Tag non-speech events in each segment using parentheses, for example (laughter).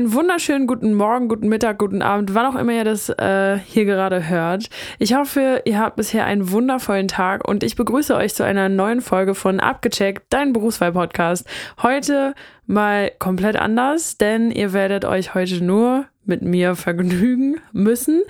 Einen wunderschönen guten Morgen, guten Mittag, guten Abend, wann auch immer ihr das äh, hier gerade hört. Ich hoffe, ihr habt bisher einen wundervollen Tag und ich begrüße euch zu einer neuen Folge von Abgecheckt, dein Berufswahl-Podcast. Heute mal komplett anders, denn ihr werdet euch heute nur mit mir vergnügen müssen.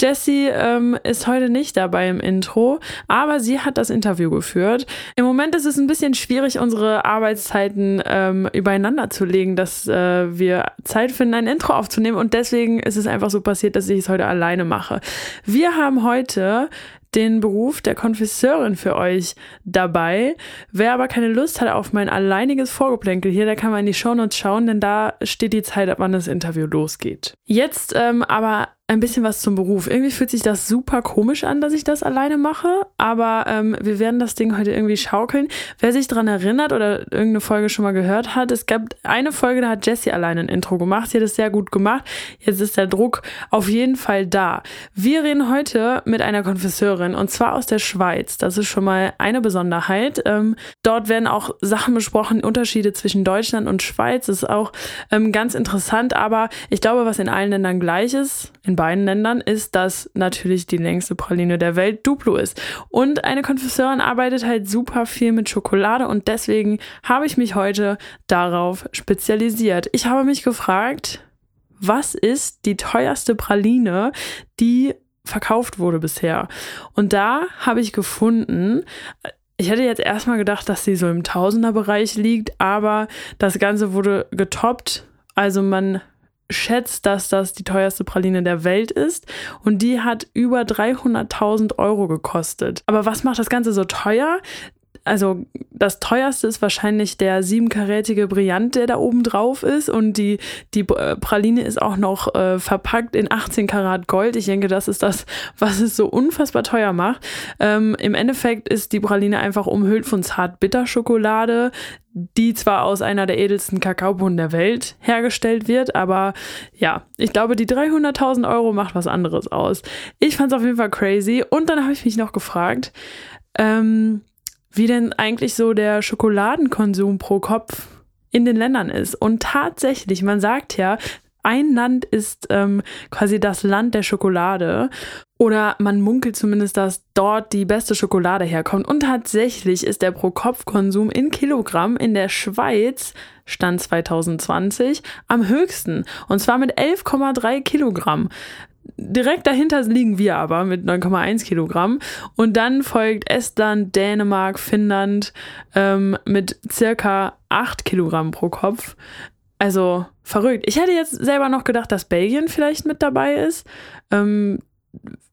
Jessie ähm, ist heute nicht dabei im Intro, aber sie hat das Interview geführt. Im Moment ist es ein bisschen schwierig, unsere Arbeitszeiten ähm, übereinander zu legen, dass äh, wir Zeit finden, ein Intro aufzunehmen und deswegen ist es einfach so passiert, dass ich es heute alleine mache. Wir haben heute den Beruf der Konfesseurin für euch dabei. Wer aber keine Lust hat auf mein alleiniges Vorgeplänkel hier, der kann mal in die Shownotes schauen, denn da steht die Zeit, ab wann das Interview losgeht. Jetzt ähm, aber ein bisschen was zum Beruf. Irgendwie fühlt sich das super komisch an, dass ich das alleine mache, aber ähm, wir werden das Ding heute irgendwie schaukeln. Wer sich daran erinnert oder irgendeine Folge schon mal gehört hat, es gab eine Folge, da hat Jessie alleine ein Intro gemacht. Sie hat es sehr gut gemacht. Jetzt ist der Druck auf jeden Fall da. Wir reden heute mit einer Konfesseurin und zwar aus der Schweiz. Das ist schon mal eine Besonderheit. Ähm, dort werden auch Sachen besprochen, Unterschiede zwischen Deutschland und Schweiz. Das ist auch ähm, ganz interessant, aber ich glaube, was in allen Ländern gleich ist, in beiden Ländern, ist, dass natürlich die längste Praline der Welt Duplo ist. Und eine Konfesseurin arbeitet halt super viel mit Schokolade und deswegen habe ich mich heute darauf spezialisiert. Ich habe mich gefragt, was ist die teuerste Praline, die verkauft wurde bisher? Und da habe ich gefunden, ich hätte jetzt erstmal gedacht, dass sie so im Tausenderbereich liegt, aber das Ganze wurde getoppt. Also man schätzt, dass das die teuerste Praline der Welt ist und die hat über 300.000 Euro gekostet. Aber was macht das Ganze so teuer? Also das teuerste ist wahrscheinlich der siebenkarätige Brillant, der da oben drauf ist. Und die, die äh, Praline ist auch noch äh, verpackt in 18 Karat Gold. Ich denke, das ist das, was es so unfassbar teuer macht. Ähm, Im Endeffekt ist die Praline einfach umhüllt von Zart-Bitter-Schokolade, die zwar aus einer der edelsten Kakaobohnen der Welt hergestellt wird, aber ja, ich glaube, die 300.000 Euro macht was anderes aus. Ich fand es auf jeden Fall crazy. Und dann habe ich mich noch gefragt, ähm, wie denn eigentlich so der Schokoladenkonsum pro Kopf in den Ländern ist. Und tatsächlich, man sagt ja, ein Land ist ähm, quasi das Land der Schokolade. Oder man munkelt zumindest, dass dort die beste Schokolade herkommt. Und tatsächlich ist der Pro-Kopf-Konsum in Kilogramm in der Schweiz, Stand 2020, am höchsten. Und zwar mit 11,3 Kilogramm. Direkt dahinter liegen wir aber mit 9,1 Kilogramm. Und dann folgt Estland, Dänemark, Finnland ähm, mit circa 8 Kilogramm pro Kopf. Also verrückt. Ich hätte jetzt selber noch gedacht, dass Belgien vielleicht mit dabei ist. Ähm,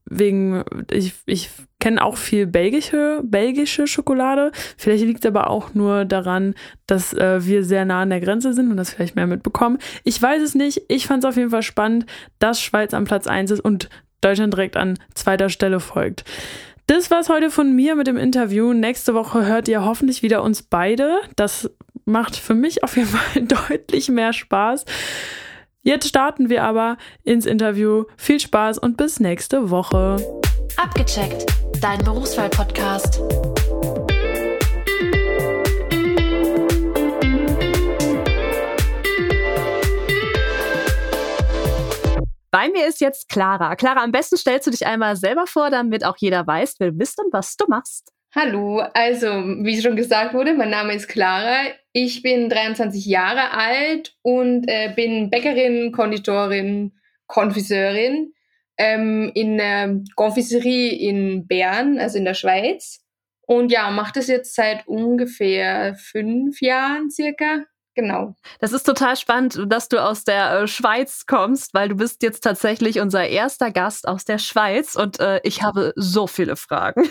wegen, ich, ich kenne auch viel belgische, belgische Schokolade. Vielleicht liegt es aber auch nur daran, dass äh, wir sehr nah an der Grenze sind und das vielleicht mehr mitbekommen. Ich weiß es nicht. Ich fand es auf jeden Fall spannend, dass Schweiz am Platz 1 ist und Deutschland direkt an zweiter Stelle folgt. Das war's heute von mir mit dem Interview. Nächste Woche hört ihr hoffentlich wieder uns beide. Das macht für mich auf jeden (laughs) Fall deutlich mehr Spaß. Jetzt starten wir aber ins Interview. Viel Spaß und bis nächste Woche. Abgecheckt, dein Berufswahl-Podcast. Bei mir ist jetzt Clara. Clara, am besten stellst du dich einmal selber vor, damit auch jeder weiß, wer du bist und was du machst. Hallo, also wie schon gesagt wurde, mein Name ist Clara. Ich bin 23 Jahre alt und äh, bin Bäckerin, Konditorin, Konfiseurin ähm, in der Konfiserie in Bern, also in der Schweiz. Und ja, mache das jetzt seit ungefähr fünf Jahren circa. Genau. Das ist total spannend, dass du aus der äh, Schweiz kommst, weil du bist jetzt tatsächlich unser erster Gast aus der Schweiz und äh, ich habe so viele Fragen, (laughs)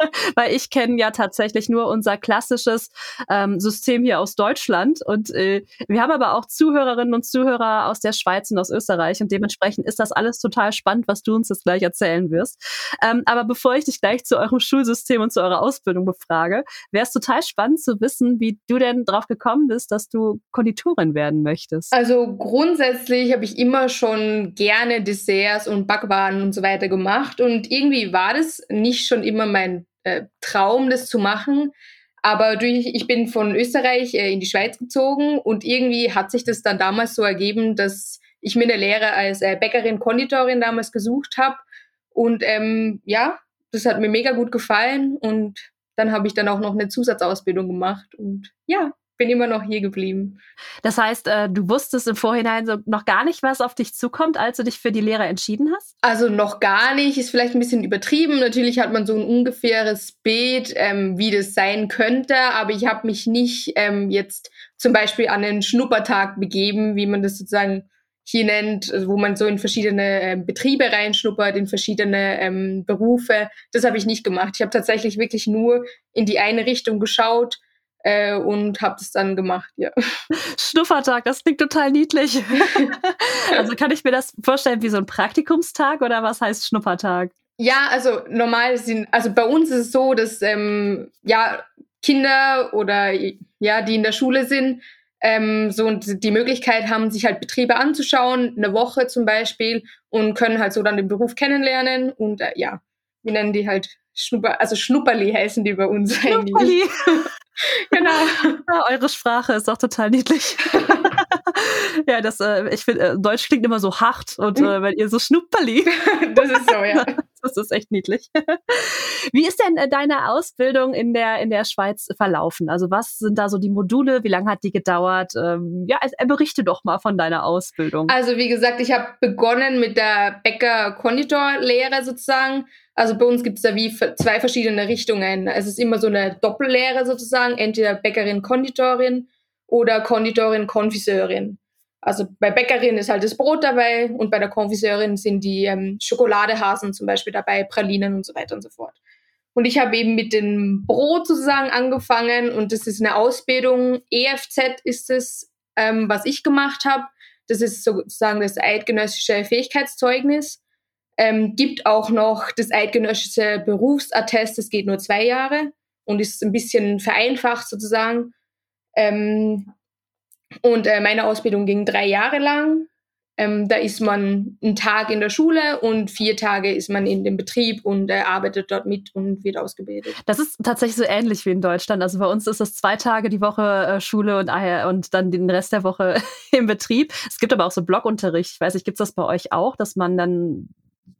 (laughs) weil ich kenne ja tatsächlich nur unser klassisches ähm, System hier aus Deutschland und äh, wir haben aber auch Zuhörerinnen und Zuhörer aus der Schweiz und aus Österreich und dementsprechend ist das alles total spannend, was du uns jetzt gleich erzählen wirst. Ähm, aber bevor ich dich gleich zu eurem Schulsystem und zu eurer Ausbildung befrage, wäre es total spannend zu wissen, wie du denn drauf gekommen bist, dass dass du Konditorin werden möchtest? Also grundsätzlich habe ich immer schon gerne Desserts und Backwaren und so weiter gemacht und irgendwie war das nicht schon immer mein äh, Traum, das zu machen. Aber durch, ich bin von Österreich äh, in die Schweiz gezogen und irgendwie hat sich das dann damals so ergeben, dass ich mir eine Lehre als äh, Bäckerin, Konditorin damals gesucht habe. Und ähm, ja, das hat mir mega gut gefallen und dann habe ich dann auch noch eine Zusatzausbildung gemacht und ja, bin immer noch hier geblieben. Das heißt, äh, du wusstest im Vorhinein so noch gar nicht, was auf dich zukommt, als du dich für die Lehre entschieden hast? Also noch gar nicht, ist vielleicht ein bisschen übertrieben. Natürlich hat man so ein ungefähres Bild, ähm, wie das sein könnte, aber ich habe mich nicht ähm, jetzt zum Beispiel an einen Schnuppertag begeben, wie man das sozusagen hier nennt, wo man so in verschiedene äh, Betriebe reinschnuppert, in verschiedene ähm, Berufe. Das habe ich nicht gemacht. Ich habe tatsächlich wirklich nur in die eine Richtung geschaut äh, und habe das dann gemacht, ja. (laughs) Schnuppertag, das klingt total niedlich. (laughs) also kann ich mir das vorstellen wie so ein Praktikumstag oder was heißt Schnuppertag? Ja, also normal sind, also bei uns ist es so, dass ähm, ja Kinder oder ja, die in der Schule sind, ähm, so die Möglichkeit haben, sich halt Betriebe anzuschauen, eine Woche zum Beispiel, und können halt so dann den Beruf kennenlernen und äh, ja, wir nennen die halt Schnupper, also Schnupperli heißen die bei uns Schnupperli. eigentlich. (laughs) genau. (laughs) Ja, eure Sprache ist auch total niedlich. (laughs) (laughs) ja, das, äh, ich finde, äh, Deutsch klingt immer so hart und äh, wenn ihr so Schnupperli. (laughs) das ist so, ja. (laughs) Das ist echt niedlich. Wie ist denn äh, deine Ausbildung in der, in der Schweiz verlaufen? Also was sind da so die Module? Wie lange hat die gedauert? Ähm, ja, also, berichte doch mal von deiner Ausbildung. Also wie gesagt, ich habe begonnen mit der Bäcker-Konditor-Lehre sozusagen. Also bei uns gibt es da wie zwei verschiedene Richtungen. Es ist immer so eine Doppellehre sozusagen, entweder Bäckerin-Konditorin oder Konditorin-Konfiseurin. Also bei Bäckerin ist halt das Brot dabei und bei der Konfiseurin sind die ähm, Schokoladehasen zum Beispiel dabei, Pralinen und so weiter und so fort. Und ich habe eben mit dem Brot sozusagen angefangen und das ist eine Ausbildung. EFZ ist es, ähm, was ich gemacht habe. Das ist sozusagen das eidgenössische Fähigkeitszeugnis. Ähm, gibt auch noch das eidgenössische Berufsattest, das geht nur zwei Jahre und ist ein bisschen vereinfacht sozusagen. Ähm, und äh, meine Ausbildung ging drei Jahre lang. Ähm, da ist man einen Tag in der Schule und vier Tage ist man in dem Betrieb und äh, arbeitet dort mit und wird ausgebildet. Das ist tatsächlich so ähnlich wie in Deutschland. Also bei uns ist es zwei Tage die Woche äh, Schule und, äh, und dann den Rest der Woche (laughs) im Betrieb. Es gibt aber auch so Blockunterricht. Ich weiß nicht, gibt es das bei euch auch, dass man dann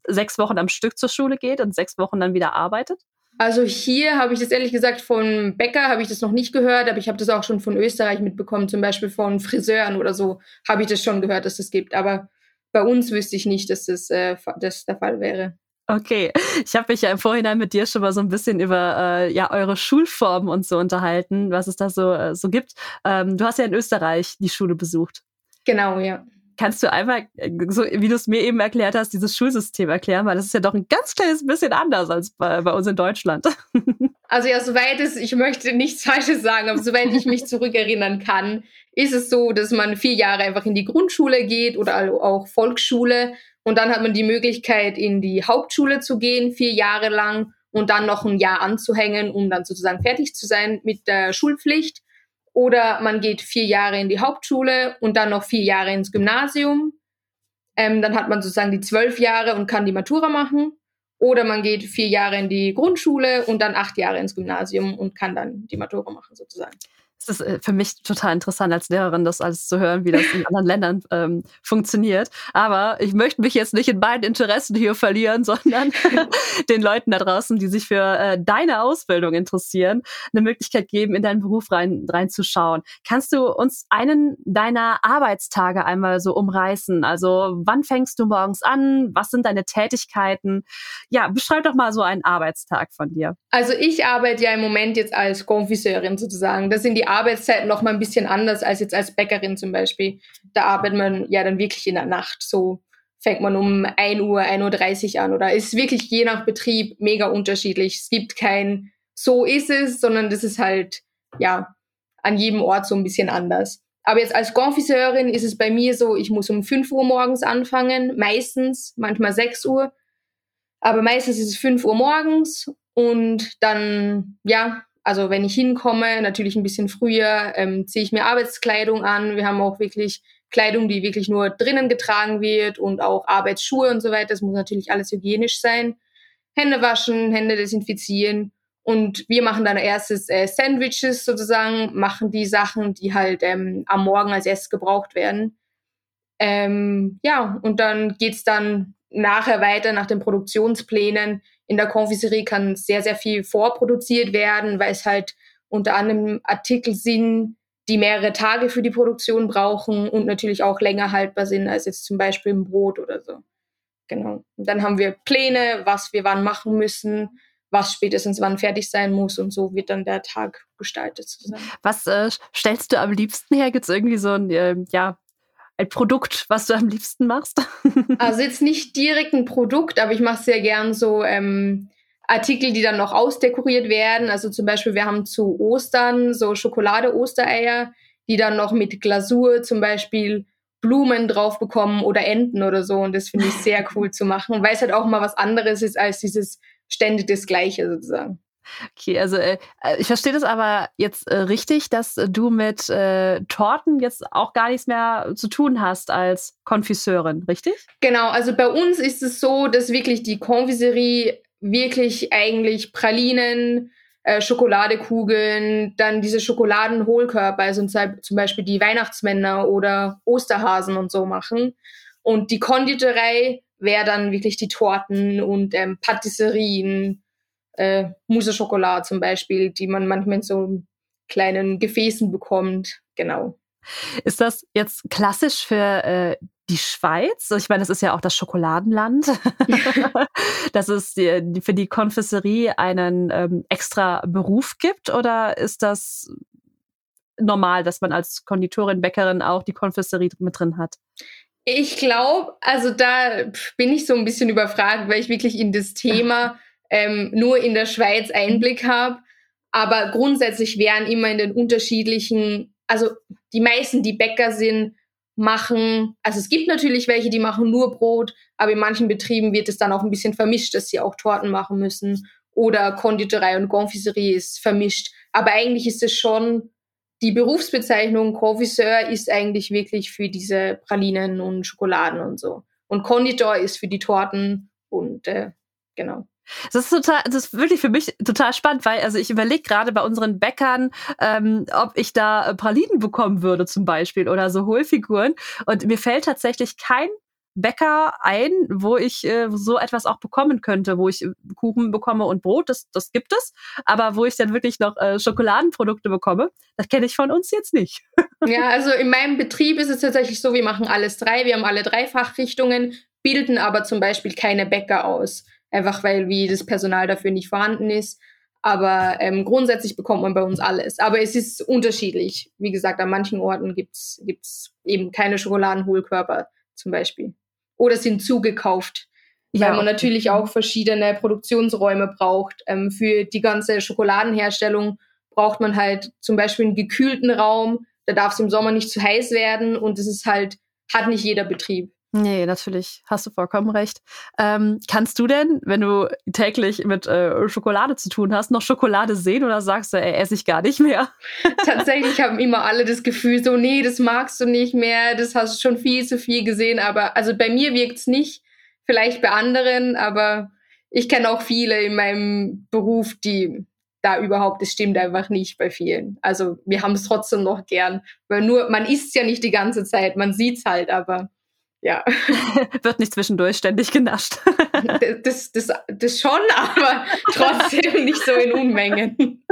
sechs Wochen am Stück zur Schule geht und sechs Wochen dann wieder arbeitet? Also hier habe ich das ehrlich gesagt von Bäcker habe ich das noch nicht gehört, aber ich habe das auch schon von Österreich mitbekommen, zum Beispiel von Friseuren oder so habe ich das schon gehört, dass es das gibt. Aber bei uns wüsste ich nicht, dass das, äh, das der Fall wäre. Okay, ich habe mich ja im Vorhinein mit dir schon mal so ein bisschen über äh, ja eure Schulformen und so unterhalten, was es da so äh, so gibt. Ähm, du hast ja in Österreich die Schule besucht. Genau, ja. Kannst du einmal, äh, so wie du es mir eben erklärt hast, dieses Schulsystem erklären? Weil das ist ja doch ein ganz kleines bisschen anders als bei, bei uns in Deutschland. (laughs) Also ja, soweit es, ich möchte nichts Falsches sagen, aber soweit ich mich zurückerinnern kann, ist es so, dass man vier Jahre einfach in die Grundschule geht oder auch Volksschule und dann hat man die Möglichkeit, in die Hauptschule zu gehen, vier Jahre lang und dann noch ein Jahr anzuhängen, um dann sozusagen fertig zu sein mit der Schulpflicht. Oder man geht vier Jahre in die Hauptschule und dann noch vier Jahre ins Gymnasium. Ähm, dann hat man sozusagen die zwölf Jahre und kann die Matura machen. Oder man geht vier Jahre in die Grundschule und dann acht Jahre ins Gymnasium und kann dann die Matura machen sozusagen es ist äh, für mich total interessant als Lehrerin, das alles zu hören, wie das in anderen Ländern ähm, funktioniert. Aber ich möchte mich jetzt nicht in beiden Interessen hier verlieren, (laughs) sondern (laughs) den Leuten da draußen, die sich für äh, deine Ausbildung interessieren, eine Möglichkeit geben, in deinen Beruf rein, reinzuschauen. Kannst du uns einen deiner Arbeitstage einmal so umreißen? Also wann fängst du morgens an? Was sind deine Tätigkeiten? Ja, beschreib doch mal so einen Arbeitstag von dir. Also ich arbeite ja im Moment jetzt als Konfiseurin sozusagen. Das sind die Arbeitszeiten noch mal ein bisschen anders als jetzt als Bäckerin zum Beispiel. Da arbeitet man ja dann wirklich in der Nacht. So fängt man um 1 Uhr, 1.30 Uhr an oder ist wirklich je nach Betrieb mega unterschiedlich. Es gibt kein so ist es, sondern das ist halt, ja, an jedem Ort so ein bisschen anders. Aber jetzt als Confiseurin ist es bei mir so, ich muss um 5 Uhr morgens anfangen, meistens, manchmal 6 Uhr. Aber meistens ist es 5 Uhr morgens und dann, ja, also wenn ich hinkomme, natürlich ein bisschen früher, ähm, ziehe ich mir Arbeitskleidung an. Wir haben auch wirklich Kleidung, die wirklich nur drinnen getragen wird und auch Arbeitsschuhe und so weiter. Das muss natürlich alles hygienisch sein. Hände waschen, Hände desinfizieren. Und wir machen dann erstes äh, Sandwiches sozusagen, machen die Sachen, die halt ähm, am Morgen als erstes gebraucht werden. Ähm, ja, und dann geht's dann nachher weiter nach den Produktionsplänen. In der Konfiserie kann sehr, sehr viel vorproduziert werden, weil es halt unter anderem Artikel sind, die mehrere Tage für die Produktion brauchen und natürlich auch länger haltbar sind als jetzt zum Beispiel ein Brot oder so. Genau. Und dann haben wir Pläne, was wir wann machen müssen, was spätestens wann fertig sein muss und so wird dann der Tag gestaltet zusammen. Was äh, stellst du am liebsten her? Gibt es irgendwie so ein, äh, ja, ein Produkt, was du am liebsten machst? (laughs) also jetzt nicht direkt ein Produkt, aber ich mache sehr gern so ähm, Artikel, die dann noch ausdekoriert werden. Also zum Beispiel, wir haben zu Ostern so Schokolade-Ostereier, die dann noch mit Glasur zum Beispiel Blumen drauf bekommen oder Enten oder so. Und das finde ich sehr (laughs) cool zu machen, weil es halt auch mal was anderes ist als dieses ständig das Gleiche sozusagen. Okay, also äh, äh, ich verstehe das aber jetzt äh, richtig, dass du mit äh, Torten jetzt auch gar nichts mehr zu tun hast als Konfiseurin, richtig? Genau, also bei uns ist es so, dass wirklich die Konfiserie wirklich eigentlich Pralinen, äh, Schokoladekugeln, dann diese Schokoladenhohlkörper, also zum Beispiel die Weihnachtsmänner oder Osterhasen und so machen. Und die Konditorei wäre dann wirklich die Torten und ähm, Patisserien, äh, Mousse Schokolade zum Beispiel, die man manchmal in so kleinen Gefäßen bekommt. Genau. Ist das jetzt klassisch für äh, die Schweiz? Ich meine, das ist ja auch das Schokoladenland. (laughs) dass es die, für die Konfesserie einen ähm, extra Beruf gibt? Oder ist das normal, dass man als Konditorin, Bäckerin auch die Konfesserie mit drin hat? Ich glaube, also da bin ich so ein bisschen überfragt, weil ich wirklich in das Thema (laughs) ähm, nur in der Schweiz Einblick habe. Aber grundsätzlich wären immer in den unterschiedlichen, also die meisten, die Bäcker sind, machen, also es gibt natürlich welche, die machen nur Brot, aber in manchen Betrieben wird es dann auch ein bisschen vermischt, dass sie auch Torten machen müssen. Oder Konditorei und Confiserie ist vermischt. Aber eigentlich ist es schon, die Berufsbezeichnung Confiseur ist eigentlich wirklich für diese Pralinen und Schokoladen und so. Und Konditor ist für die Torten und äh, genau. Das ist total, das ist wirklich für mich total spannend, weil also ich überlege gerade bei unseren Bäckern, ähm, ob ich da Pralinen bekommen würde zum Beispiel oder so Hohlfiguren. Und mir fällt tatsächlich kein Bäcker ein, wo ich äh, so etwas auch bekommen könnte, wo ich Kuchen bekomme und Brot, das, das gibt es, aber wo ich dann wirklich noch äh, Schokoladenprodukte bekomme, das kenne ich von uns jetzt nicht. (laughs) ja, also in meinem Betrieb ist es tatsächlich so, wir machen alles drei, wir haben alle drei Fachrichtungen, bilden aber zum Beispiel keine Bäcker aus einfach weil wie das Personal dafür nicht vorhanden ist. Aber ähm, grundsätzlich bekommt man bei uns alles. Aber es ist unterschiedlich. Wie gesagt, an manchen Orten gibt's gibt's eben keine Schokoladenhohlkörper zum Beispiel. Oder sind zugekauft. Ja. Weil man natürlich auch verschiedene Produktionsräume braucht. Ähm, für die ganze Schokoladenherstellung braucht man halt zum Beispiel einen gekühlten Raum. Da darf es im Sommer nicht zu heiß werden und das ist halt, hat nicht jeder Betrieb. Nee, natürlich, hast du vollkommen recht. Ähm, kannst du denn, wenn du täglich mit äh, Schokolade zu tun hast, noch Schokolade sehen oder sagst du, ey, esse ich gar nicht mehr? (laughs) (laughs) Tatsächlich haben immer alle das Gefühl, so, nee, das magst du nicht mehr, das hast du schon viel zu viel gesehen. Aber also bei mir wirkt's nicht, vielleicht bei anderen, aber ich kenne auch viele in meinem Beruf, die da überhaupt, das stimmt einfach nicht bei vielen. Also wir haben es trotzdem noch gern, weil nur, man isst ja nicht die ganze Zeit, man sieht's halt, aber ja. (laughs) Wird nicht zwischendurch ständig genascht. das, das, das schon, (laughs) aber trotzdem nicht so in Unmengen.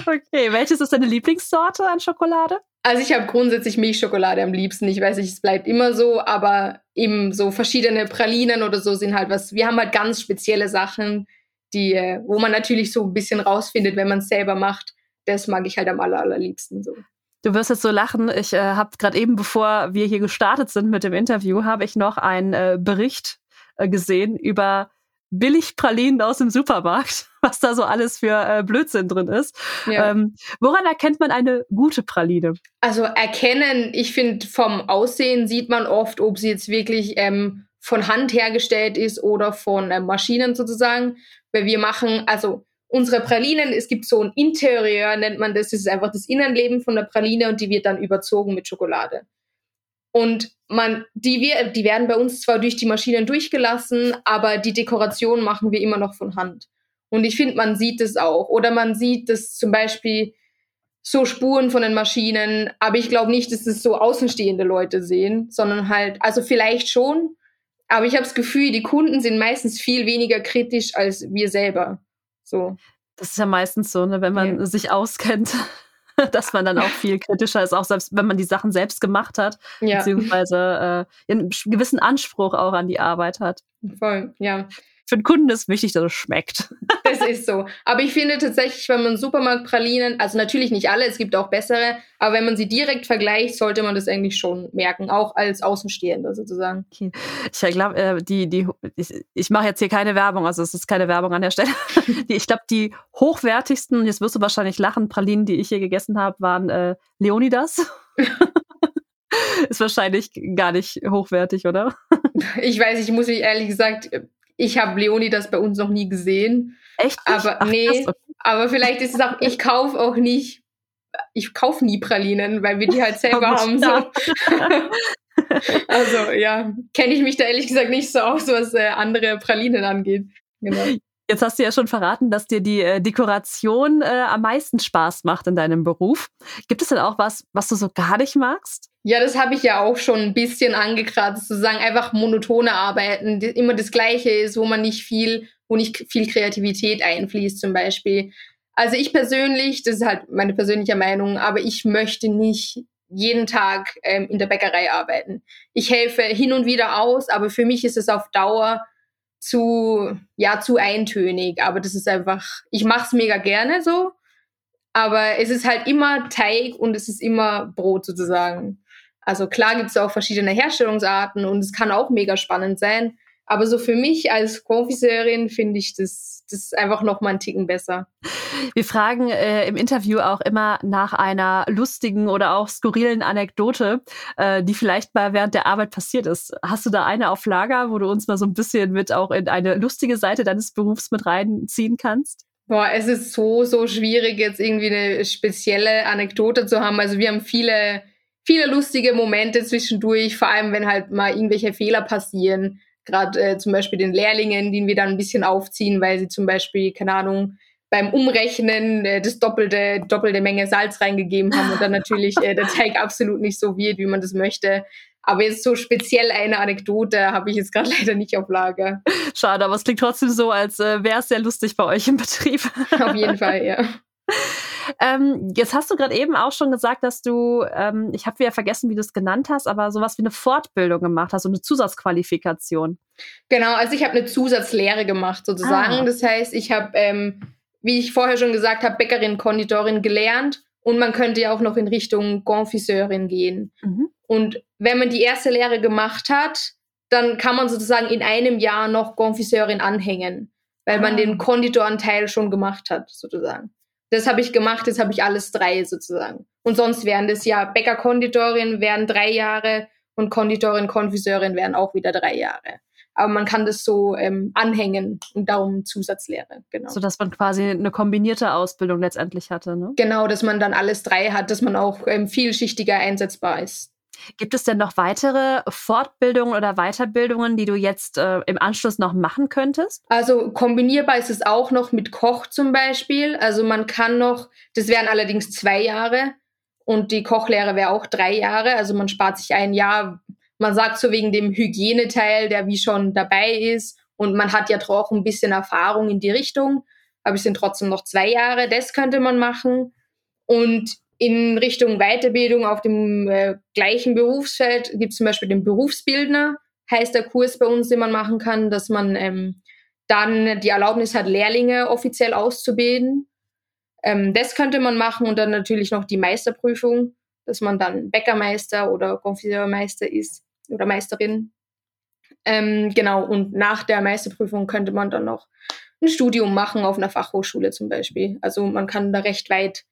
Okay, welches ist deine Lieblingssorte an Schokolade? Also ich habe grundsätzlich Milchschokolade am liebsten. Ich weiß nicht, es bleibt immer so, aber eben so verschiedene Pralinen oder so sind halt was. Wir haben halt ganz spezielle Sachen, die, äh, wo man natürlich so ein bisschen rausfindet, wenn man es selber macht. Das mag ich halt am aller, allerliebsten so. Du wirst jetzt so lachen. Ich äh, habe gerade eben, bevor wir hier gestartet sind mit dem Interview, habe ich noch einen äh, Bericht äh, gesehen über Billigpralinen aus dem Supermarkt, (laughs) was da so alles für äh, Blödsinn drin ist. Ja. Ähm, woran erkennt man eine gute Praline? Also erkennen, ich finde, vom Aussehen sieht man oft, ob sie jetzt wirklich ähm, von Hand hergestellt ist oder von äh, Maschinen sozusagen. Weil wir machen, also unsere Pralinen, es gibt so ein Interieur, nennt man das, das ist einfach das Innenleben von der Praline und die wird dann überzogen mit Schokolade. Und man, die, wir, die werden bei uns zwar durch die Maschinen durchgelassen, aber die Dekoration machen wir immer noch von Hand. Und ich finde, man sieht es auch. Oder man sieht dass zum Beispiel so Spuren von den Maschinen, aber ich glaube nicht, dass es so außenstehende Leute sehen, sondern halt, also vielleicht schon, aber ich habe das Gefühl, die Kunden sind meistens viel weniger kritisch als wir selber. So. Das ist ja meistens so, ne, wenn man ja. sich auskennt, (laughs) dass man dann auch viel kritischer ist, auch selbst wenn man die Sachen selbst gemacht hat, ja. beziehungsweise äh, einen gewissen Anspruch auch an die Arbeit hat. Voll, ja für den Kunden ist wichtig, dass es schmeckt. (laughs) Das ist so. Aber ich finde tatsächlich, wenn man Supermarktpralinen, also natürlich nicht alle, es gibt auch bessere, aber wenn man sie direkt vergleicht, sollte man das eigentlich schon merken, auch als Außenstehender sozusagen. Okay. Ich glaube, äh, die, die, ich, ich mache jetzt hier keine Werbung, also es ist keine Werbung an der Stelle. (laughs) die, ich glaube, die hochwertigsten, jetzt wirst du wahrscheinlich lachen, Pralinen, die ich hier gegessen habe, waren äh, Leonidas. (laughs) ist wahrscheinlich gar nicht hochwertig, oder? Ich weiß, ich muss mich ehrlich gesagt ich habe Leonidas bei uns noch nie gesehen. Echt? Nicht? Aber Ach, nee, krass. aber vielleicht ist es auch, ich kaufe auch nicht, ich kaufe nie Pralinen, weil wir die halt (laughs) selber haben. So. (laughs) (laughs) also ja, kenne ich mich da ehrlich gesagt nicht so aus, was äh, andere Pralinen angeht. Genau. Jetzt hast du ja schon verraten, dass dir die äh, Dekoration äh, am meisten Spaß macht in deinem Beruf. Gibt es denn auch was, was du so gar nicht magst? Ja, das habe ich ja auch schon ein bisschen angekratzt, zu sagen, einfach monotone Arbeiten, immer das Gleiche ist, wo man nicht viel, wo nicht viel Kreativität einfließt zum Beispiel. Also ich persönlich, das ist halt meine persönliche Meinung, aber ich möchte nicht jeden Tag ähm, in der Bäckerei arbeiten. Ich helfe hin und wieder aus, aber für mich ist es auf Dauer zu, ja, zu eintönig. Aber das ist einfach, ich mache es mega gerne so. Aber es ist halt immer Teig und es ist immer Brot sozusagen. Also klar gibt es auch verschiedene Herstellungsarten und es kann auch mega spannend sein. Aber so für mich als Konfiseurin finde ich das, das einfach noch mal einen Ticken besser. Wir fragen äh, im Interview auch immer nach einer lustigen oder auch skurrilen Anekdote, äh, die vielleicht mal während der Arbeit passiert ist. Hast du da eine auf Lager, wo du uns mal so ein bisschen mit auch in eine lustige Seite deines Berufs mit reinziehen kannst? Boah, es ist so, so schwierig, jetzt irgendwie eine spezielle Anekdote zu haben. Also wir haben viele, viele lustige Momente zwischendurch, vor allem wenn halt mal irgendwelche Fehler passieren gerade äh, zum Beispiel den Lehrlingen, den wir dann ein bisschen aufziehen, weil sie zum Beispiel, keine Ahnung, beim Umrechnen äh, das doppelte, doppelte Menge Salz reingegeben haben und dann (laughs) natürlich äh, der Teig absolut nicht so wird, wie man das möchte. Aber jetzt so speziell eine Anekdote habe ich jetzt gerade (laughs) leider nicht auf Lager. Schade, aber es klingt trotzdem so, als äh, wäre es sehr lustig bei euch im Betrieb. Auf jeden Fall, ja. (laughs) Ähm, jetzt hast du gerade eben auch schon gesagt, dass du, ähm, ich habe wieder vergessen, wie du es genannt hast, aber sowas wie eine Fortbildung gemacht hast, so eine Zusatzqualifikation. Genau, also ich habe eine Zusatzlehre gemacht sozusagen. Ah. Das heißt, ich habe, ähm, wie ich vorher schon gesagt habe, Bäckerin, Konditorin gelernt und man könnte ja auch noch in Richtung Confiseurin gehen. Mhm. Und wenn man die erste Lehre gemacht hat, dann kann man sozusagen in einem Jahr noch Confiseurin anhängen, weil ah. man den Konditoranteil schon gemacht hat, sozusagen das habe ich gemacht, jetzt habe ich alles drei sozusagen. Und sonst wären das ja Bäcker-Konditorin wären drei Jahre und Konditorin, Konfiseurin wären auch wieder drei Jahre. Aber man kann das so ähm, anhängen und darum Zusatzlehre, genau. So dass man quasi eine kombinierte Ausbildung letztendlich hatte, ne? Genau, dass man dann alles drei hat, dass man auch ähm, vielschichtiger einsetzbar ist. Gibt es denn noch weitere Fortbildungen oder Weiterbildungen, die du jetzt äh, im Anschluss noch machen könntest? Also kombinierbar ist es auch noch mit Koch zum Beispiel. Also man kann noch, das wären allerdings zwei Jahre und die Kochlehre wäre auch drei Jahre. Also man spart sich ein Jahr. Man sagt so wegen dem Hygieneteil, der wie schon dabei ist. Und man hat ja doch ein bisschen Erfahrung in die Richtung. Aber es sind trotzdem noch zwei Jahre. Das könnte man machen. Und in Richtung Weiterbildung auf dem äh, gleichen Berufsfeld gibt es zum Beispiel den Berufsbildner, heißt der Kurs bei uns, den man machen kann, dass man ähm, dann die Erlaubnis hat, Lehrlinge offiziell auszubilden. Ähm, das könnte man machen und dann natürlich noch die Meisterprüfung, dass man dann Bäckermeister oder Konfiseurmeister ist oder Meisterin. Ähm, genau, und nach der Meisterprüfung könnte man dann noch ein Studium machen auf einer Fachhochschule zum Beispiel. Also man kann da recht weit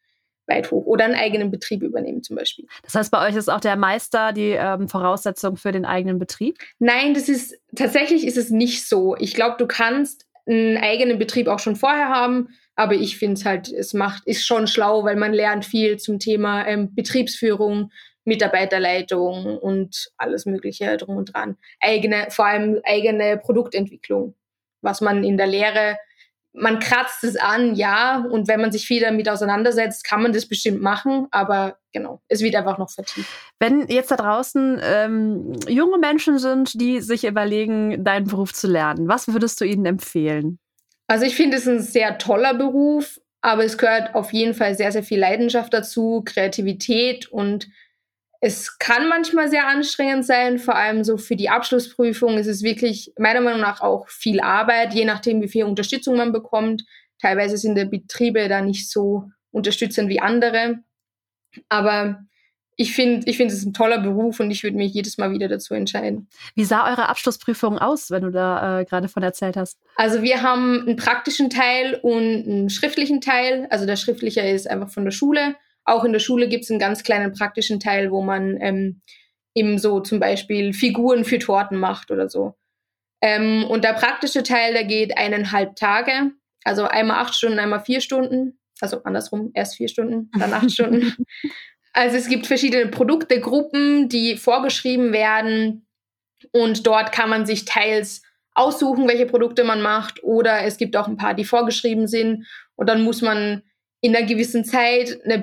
weit hoch oder einen eigenen Betrieb übernehmen zum Beispiel. Das heißt, bei euch ist auch der Meister die ähm, Voraussetzung für den eigenen Betrieb? Nein, das ist tatsächlich ist es nicht so. Ich glaube, du kannst einen eigenen Betrieb auch schon vorher haben, aber ich finde es halt, es macht, ist schon schlau, weil man lernt viel zum Thema ähm, Betriebsführung, Mitarbeiterleitung und alles Mögliche drum und dran. Eigene, vor allem eigene Produktentwicklung, was man in der Lehre man kratzt es an, ja, und wenn man sich viel damit auseinandersetzt, kann man das bestimmt machen, aber genau, es wird einfach noch vertieft. Wenn jetzt da draußen ähm, junge Menschen sind, die sich überlegen, deinen Beruf zu lernen, was würdest du ihnen empfehlen? Also ich finde es ein sehr toller Beruf, aber es gehört auf jeden Fall sehr, sehr viel Leidenschaft dazu, Kreativität und es kann manchmal sehr anstrengend sein, vor allem so für die Abschlussprüfung ist es wirklich meiner Meinung nach auch viel Arbeit, je nachdem, wie viel Unterstützung man bekommt. Teilweise sind die Betriebe da nicht so unterstützend wie andere. Aber ich finde, ich finde es ein toller Beruf und ich würde mich jedes Mal wieder dazu entscheiden. Wie sah eure Abschlussprüfung aus, wenn du da äh, gerade von erzählt hast? Also wir haben einen praktischen Teil und einen schriftlichen Teil. Also der schriftliche ist einfach von der Schule auch in der Schule gibt es einen ganz kleinen praktischen Teil, wo man ähm, eben so zum Beispiel Figuren für Torten macht oder so. Ähm, und der praktische Teil, der geht eineinhalb Tage. Also einmal acht Stunden, einmal vier Stunden. Also andersrum, erst vier Stunden, dann acht Stunden. (laughs) Also es gibt verschiedene Produkte, Gruppen, die vorgeschrieben werden. Und dort kann man sich teils aussuchen, welche Produkte man macht. Oder es gibt auch ein paar, die vorgeschrieben sind. Und dann muss man in einer gewissen Zeit eine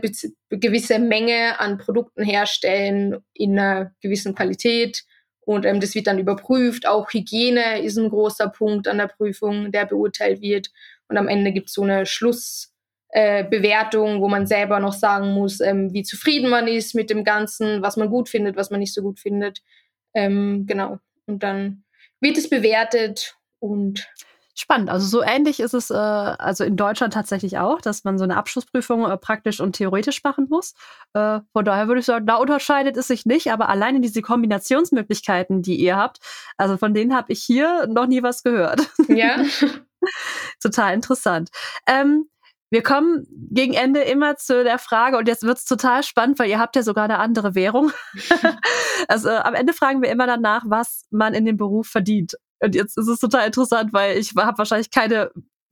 gewisse Menge an Produkten herstellen in einer gewissen Qualität. Und ähm, das wird dann überprüft. Auch Hygiene ist ein großer Punkt an der Prüfung, der beurteilt wird. Und am Ende gibt es so eine Schlussbewertung, äh, wo man selber noch sagen muss, ähm, wie zufrieden man ist mit dem Ganzen, was man gut findet, was man nicht so gut findet. Ähm, genau. Und dann wird es bewertet und Spannend. Also so ähnlich ist es äh, also in Deutschland tatsächlich auch, dass man so eine Abschlussprüfung äh, praktisch und theoretisch machen muss. Äh, von daher würde ich sagen, da unterscheidet es sich nicht, aber alleine diese Kombinationsmöglichkeiten, die ihr habt, also von denen habe ich hier noch nie was gehört. Ja. (laughs) total interessant. Ähm, wir kommen gegen Ende immer zu der Frage, und jetzt wird's total spannend, weil ihr habt ja sogar eine andere Währung. (laughs) also äh, am Ende fragen wir immer danach, was man in dem Beruf verdient. Und jetzt ist es total interessant, weil ich habe wahrscheinlich keine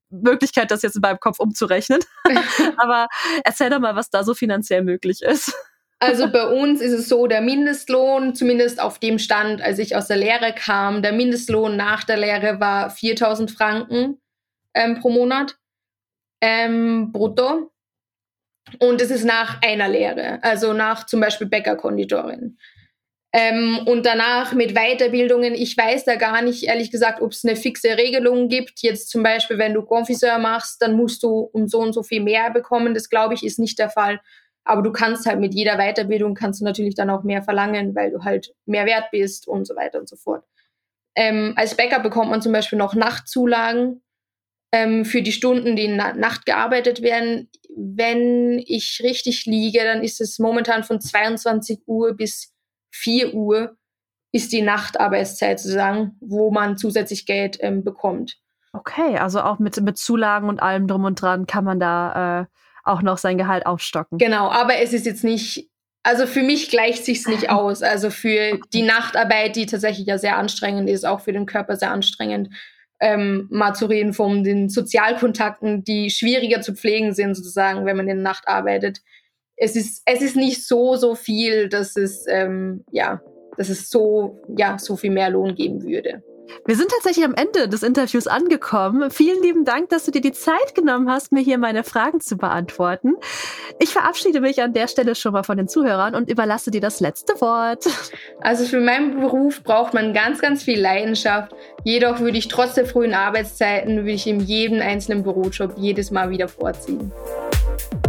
Möglichkeit, das jetzt in meinem Kopf umzurechnen. (laughs) Aber erzähl doch mal, was da so finanziell möglich ist. Also (laughs) bei uns ist es so, der Mindestlohn, zumindest auf dem Stand, als ich aus der Lehre kam, der Mindestlohn nach der Lehre war 4000 Franken ähm, pro Monat ähm, brutto. Und es ist nach einer Lehre, also nach zum Beispiel Bäckerkonditorin. Ähm, und danach mit Weiterbildungen, ich weiß da gar nicht, ehrlich gesagt, ob es eine fixe Regelung gibt. Jetzt zum Beispiel, wenn du Confiseur machst, dann musst du um so und so viel mehr bekommen. Das glaube ich ist nicht der Fall. Aber du kannst halt mit jeder Weiterbildung kannst du natürlich dann auch mehr verlangen, weil du halt mehr wert bist und so weiter und so fort. Ähm, als Bäcker bekommt man zum Beispiel noch Nachtzulagen ähm, für die Stunden, die in Na Nacht gearbeitet werden. Wenn ich richtig liege, dann ist es momentan von 22 Uhr bis 4 Uhr ist die Nachtarbeitszeit sozusagen, wo man zusätzlich Geld ähm, bekommt. Okay, also auch mit, mit Zulagen und allem drum und dran kann man da äh, auch noch sein Gehalt aufstocken. Genau, aber es ist jetzt nicht, also für mich gleicht sich's nicht (laughs) aus. Also für die Nachtarbeit, die tatsächlich ja sehr anstrengend ist, auch für den Körper sehr anstrengend, ähm, mal zu reden von den Sozialkontakten, die schwieriger zu pflegen sind, sozusagen, wenn man in der Nacht arbeitet es ist, es ist nicht so, so viel, dass es, ähm, ja, dass es so, ja, so viel mehr Lohn geben würde. Wir sind tatsächlich am Ende des Interviews angekommen. Vielen lieben Dank, dass du dir die Zeit genommen hast, mir hier meine Fragen zu beantworten. Ich verabschiede mich an der Stelle schon mal von den Zuhörern und überlasse dir das letzte Wort. Also für meinen Beruf braucht man ganz, ganz viel Leidenschaft. Jedoch würde ich trotz der frühen Arbeitszeiten, würde ich in jedem einzelnen Bürojob jedes Mal wieder vorziehen.